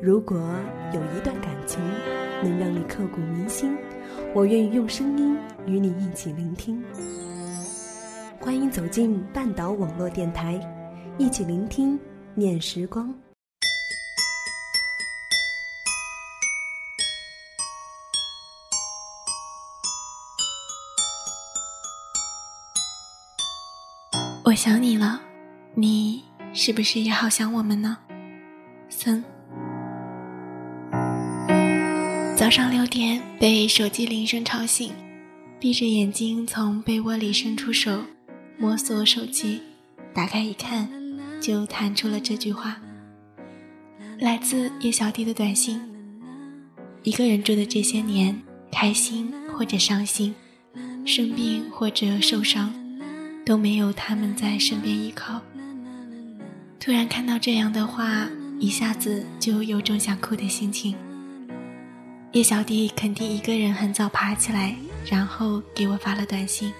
如果有一段感情能让你刻骨铭心，我愿意用声音与你一起聆听。欢迎走进半岛网络电台，一起聆听念时光。我想你了，你是不是也好想我们呢？森。早上六点被手机铃声吵醒，闭着眼睛从被窝里伸出手摸索手机，打开一看，就弹出了这句话，来自叶小弟的短信：一个人住的这些年，开心或者伤心，生病或者受伤。都没有他们在身边依靠。突然看到这样的话，一下子就有种想哭的心情。叶小弟肯定一个人很早爬起来，然后给我发了短信。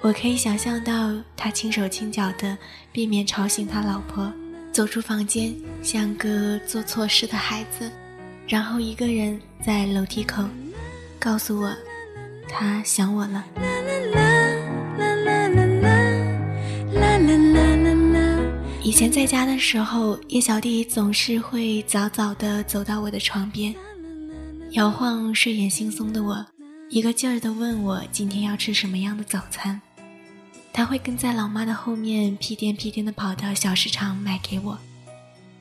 我可以想象到他轻手轻脚的，避免吵醒他老婆，走出房间，像个做错事的孩子，然后一个人在楼梯口，告诉我，他想我了。以前在家的时候，叶小弟总是会早早的走到我的床边，摇晃睡眼惺忪的我，一个劲儿的问我今天要吃什么样的早餐。他会跟在老妈的后面，屁颠屁颠的跑到小市场买给我。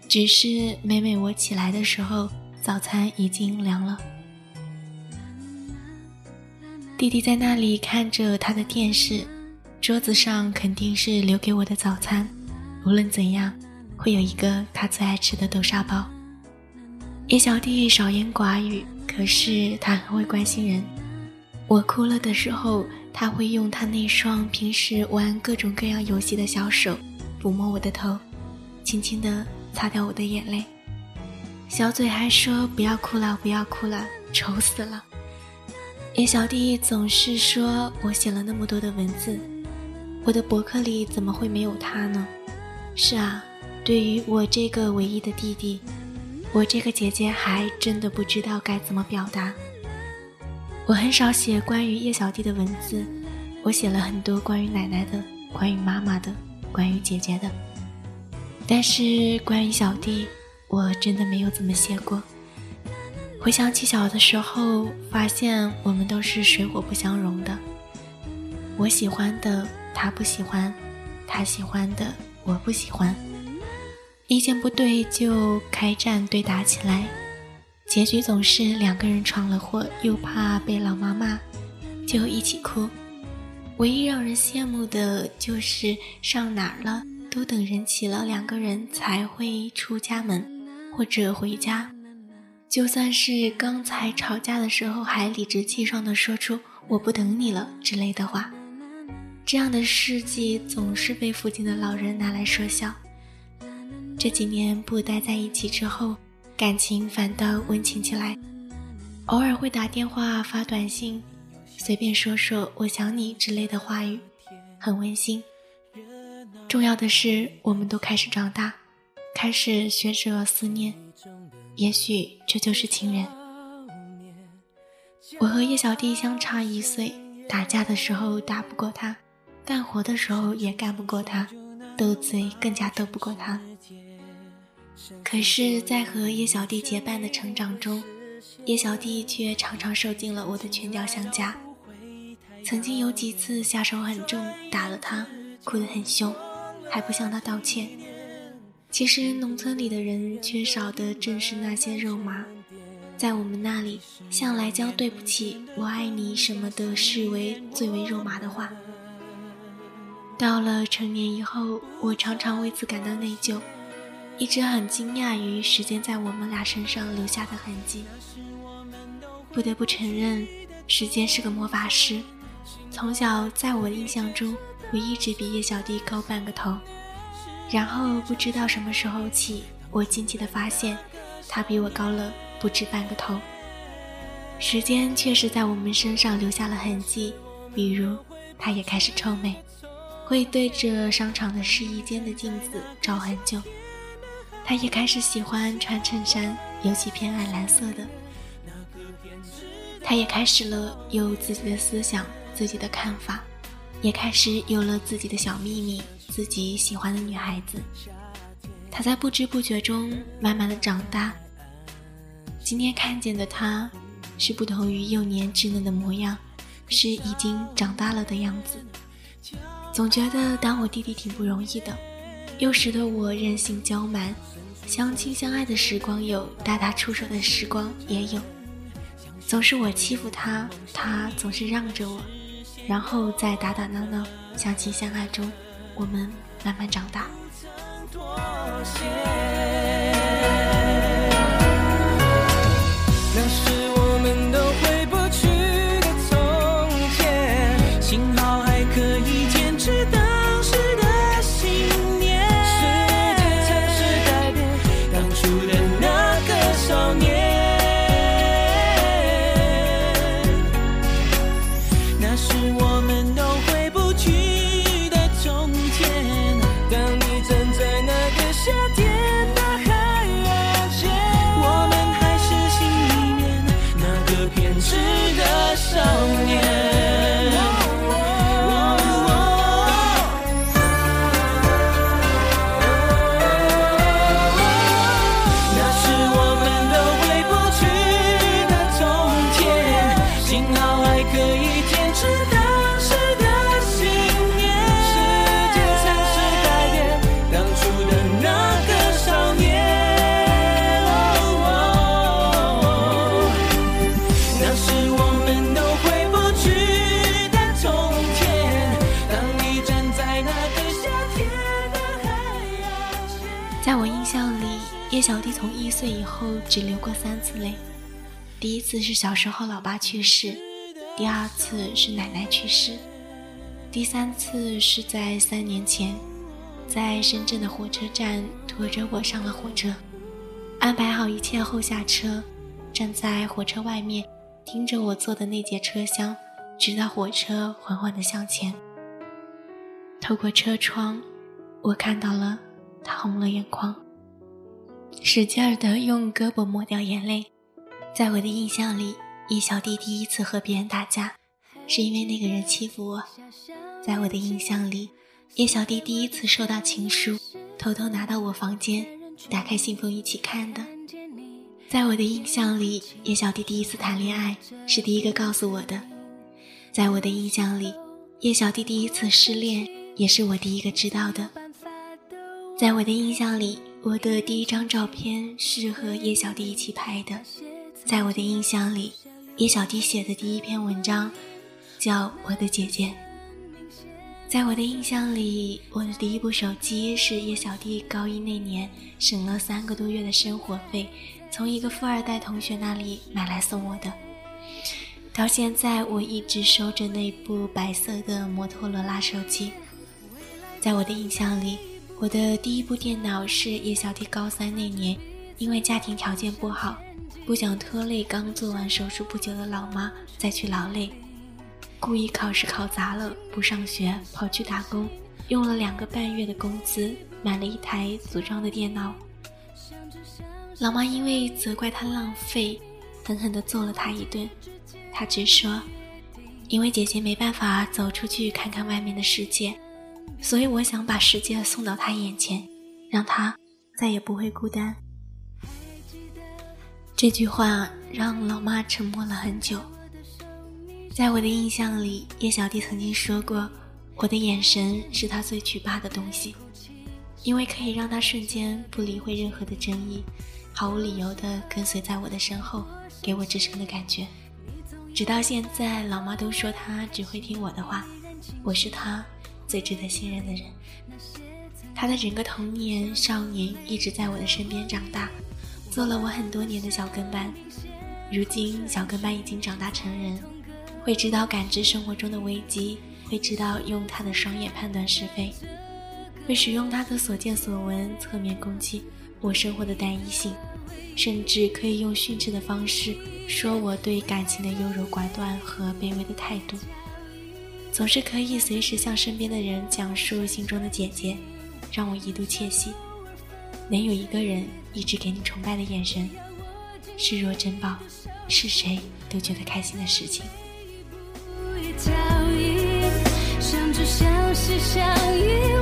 只是每每我起来的时候，早餐已经凉了。弟弟在那里看着他的电视，桌子上肯定是留给我的早餐。无论怎样，会有一个他最爱吃的豆沙包。叶小弟少言寡语，可是他很会关心人。我哭了的时候，他会用他那双平时玩各种各样游戏的小手抚摸我的头，轻轻地擦掉我的眼泪，小嘴还说：“不要哭了，不要哭了，丑死了。”叶小弟总是说我写了那么多的文字，我的博客里怎么会没有他呢？是啊，对于我这个唯一的弟弟，我这个姐姐还真的不知道该怎么表达。我很少写关于叶小弟的文字，我写了很多关于奶奶的、关于妈妈的、关于姐姐的，但是关于小弟，我真的没有怎么写过。回想起小的时候，发现我们都是水火不相容的，我喜欢的他不喜欢，他喜欢的。我不喜欢，意见不对就开战对打起来，结局总是两个人闯了祸，又怕被老妈骂，就一起哭。唯一让人羡慕的就是上哪儿了都等人齐了，两个人才会出家门或者回家。就算是刚才吵架的时候还理直气壮地说出“我不等你了”之类的话。这样的事迹总是被附近的老人拿来说笑。这几年不待在一起之后，感情反倒温情起来，偶尔会打电话发短信，随便说说“我想你”之类的话语，很温馨。重要的是，我们都开始长大，开始学着思念，也许这就是情人。我和叶小弟相差一岁，打架的时候打不过他。干活的时候也干不过他，斗嘴更加斗不过他。可是，在和叶小弟结伴的成长中，叶小弟却常常受尽了我的拳脚相加。曾经有几次下手很重，打了他，哭得很凶，还不向他道歉。其实，农村里的人缺少的正是那些肉麻。在我们那里，向来将“对不起”“我爱你”什么的视为最为肉麻的话。到了成年以后，我常常为此感到内疚。一直很惊讶于时间在我们俩身上留下的痕迹。不得不承认，时间是个魔法师。从小在我的印象中，我一直比叶小弟高半个头。然后不知道什么时候起，我惊奇的发现，他比我高了不止半个头。时间确实在我们身上留下了痕迹，比如，他也开始臭美，会对着商场的试衣间的镜子照很久。他也开始喜欢穿衬衫，尤其偏爱蓝色的。他也开始了有自己的思想、自己的看法，也开始有了自己的小秘密。自己喜欢的女孩子，他在不知不觉中慢慢的长大。今天看见的他，是不同于幼年稚嫩的模样，是已经长大了的样子。总觉得当我弟弟挺不容易的，幼时的我任性娇蛮，相亲相爱的时光有，大打出手的时光也有。总是我欺负他，他总是让着我，然后在打打闹闹、相亲相爱中。我们慢慢长大。小弟从一岁以后只流过三次泪，第一次是小时候老爸去世，第二次是奶奶去世，第三次是在三年前，在深圳的火车站拖着我上了火车，安排好一切后下车，站在火车外面听着我坐的那节车厢，直到火车缓缓地向前。透过车窗，我看到了他红了眼眶。使劲儿的用胳膊抹掉眼泪。在我的印象里，叶小弟第一次和别人打架，是因为那个人欺负我。在我的印象里，叶小弟第一次收到情书，偷偷拿到我房间，打开信封一起看的。在我的印象里，叶小弟第一次谈恋爱，是第一个告诉我的。在我的印象里，叶小弟第一次失恋，也是我第一个知道的。在我的印象里。我的第一张照片是和叶小弟一起拍的，在我的印象里，叶小弟写的第一篇文章叫《我的姐姐》。在我的印象里，我的第一部手机是叶小弟高一那年省了三个多月的生活费，从一个富二代同学那里买来送我的。到现在，我一直收着那部白色的摩托罗拉手机。在我的印象里。我的第一部电脑是叶小弟高三那年，因为家庭条件不好，不想拖累刚做完手术不久的老妈再去劳累，故意考试考砸了，不上学跑去打工，用了两个半月的工资买了一台组装的电脑。老妈因为责怪他浪费，狠狠地揍了他一顿。他只说，因为姐姐没办法走出去看看外面的世界。所以我想把世界送到他眼前，让他再也不会孤单。这句话让老妈沉默了很久。在我的印象里，叶小弟曾经说过：“我的眼神是他最惧怕的东西，因为可以让他瞬间不理会任何的争议，毫无理由的跟随在我的身后，给我支撑的感觉。”直到现在，老妈都说他只会听我的话，我是他。最值得信任的人。他的整个童年、少年一直在我的身边长大，做了我很多年的小跟班。如今，小跟班已经长大成人，会知道感知生活中的危机，会知道用他的双眼判断是非，会使用他的所见所闻侧面攻击我生活的单一性，甚至可以用训斥的方式说我对感情的优柔寡断和卑微的态度。总是可以随时向身边的人讲述心中的姐姐，让我一度窃喜。能有一个人一直给你崇拜的眼神，视若珍宝，是谁都觉得开心的事情。相知相惜相遇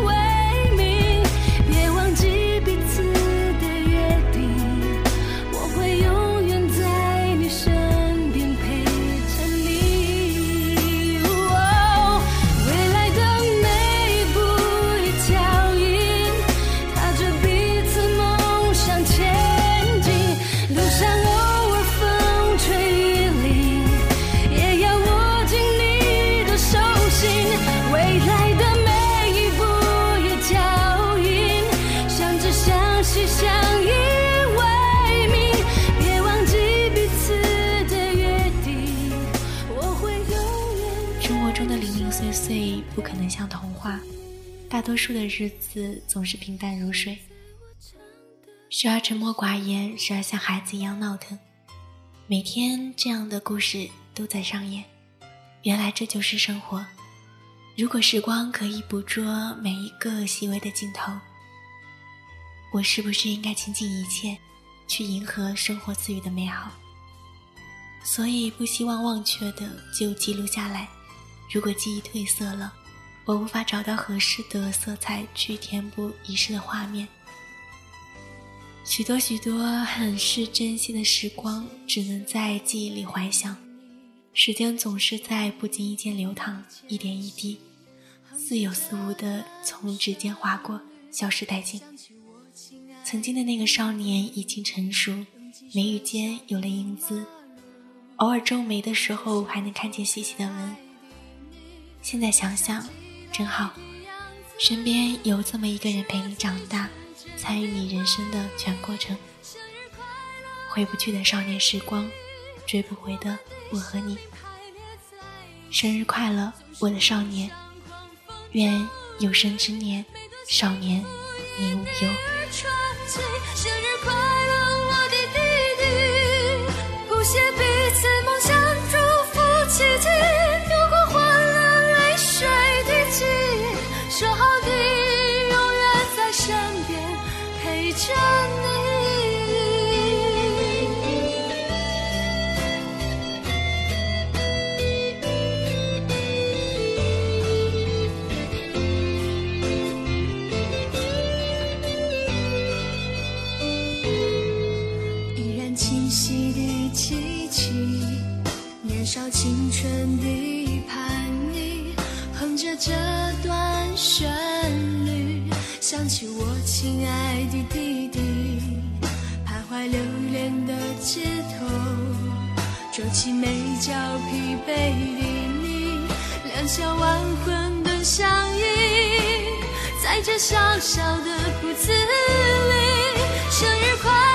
不可能像童话，大多数的日子总是平淡如水，时而沉默寡言，时而像孩子一样闹腾。每天这样的故事都在上演，原来这就是生活。如果时光可以捕捉每一个细微的镜头，我是不是应该倾尽一切，去迎合生活赐予的美好？所以不希望忘却的就记录下来。如果记忆褪色了，我无法找到合适的色彩去填补遗失的画面。许多许多很是珍惜的时光，只能在记忆里怀想。时间总是在不经意间流淌，一点一滴，似有似无的从指尖划过，消失殆尽。曾经的那个少年已经成熟，眉宇间有了英姿，偶尔皱眉的时候还能看见细细的纹。现在想想。真好，身边有这么一个人陪你长大，参与你人生的全过程。回不去的少年时光，追不回的我和你。生日快乐，我的少年！愿有生之年，少年你无忧生日快。起起，年少青春的叛逆，哼着这段旋律，想起我亲爱的弟弟，徘徊留恋的街头，皱起眉角疲惫的你，两小晚魂的相依，在这小小的铺子里，生日快。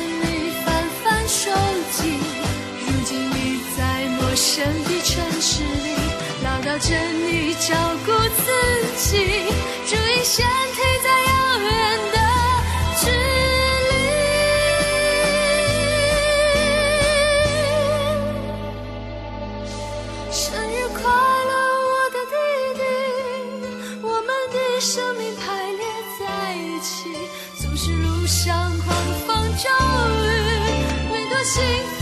你翻翻手机如今你在陌生的城市里唠叨着你照顾自己注意身体在遥远的心。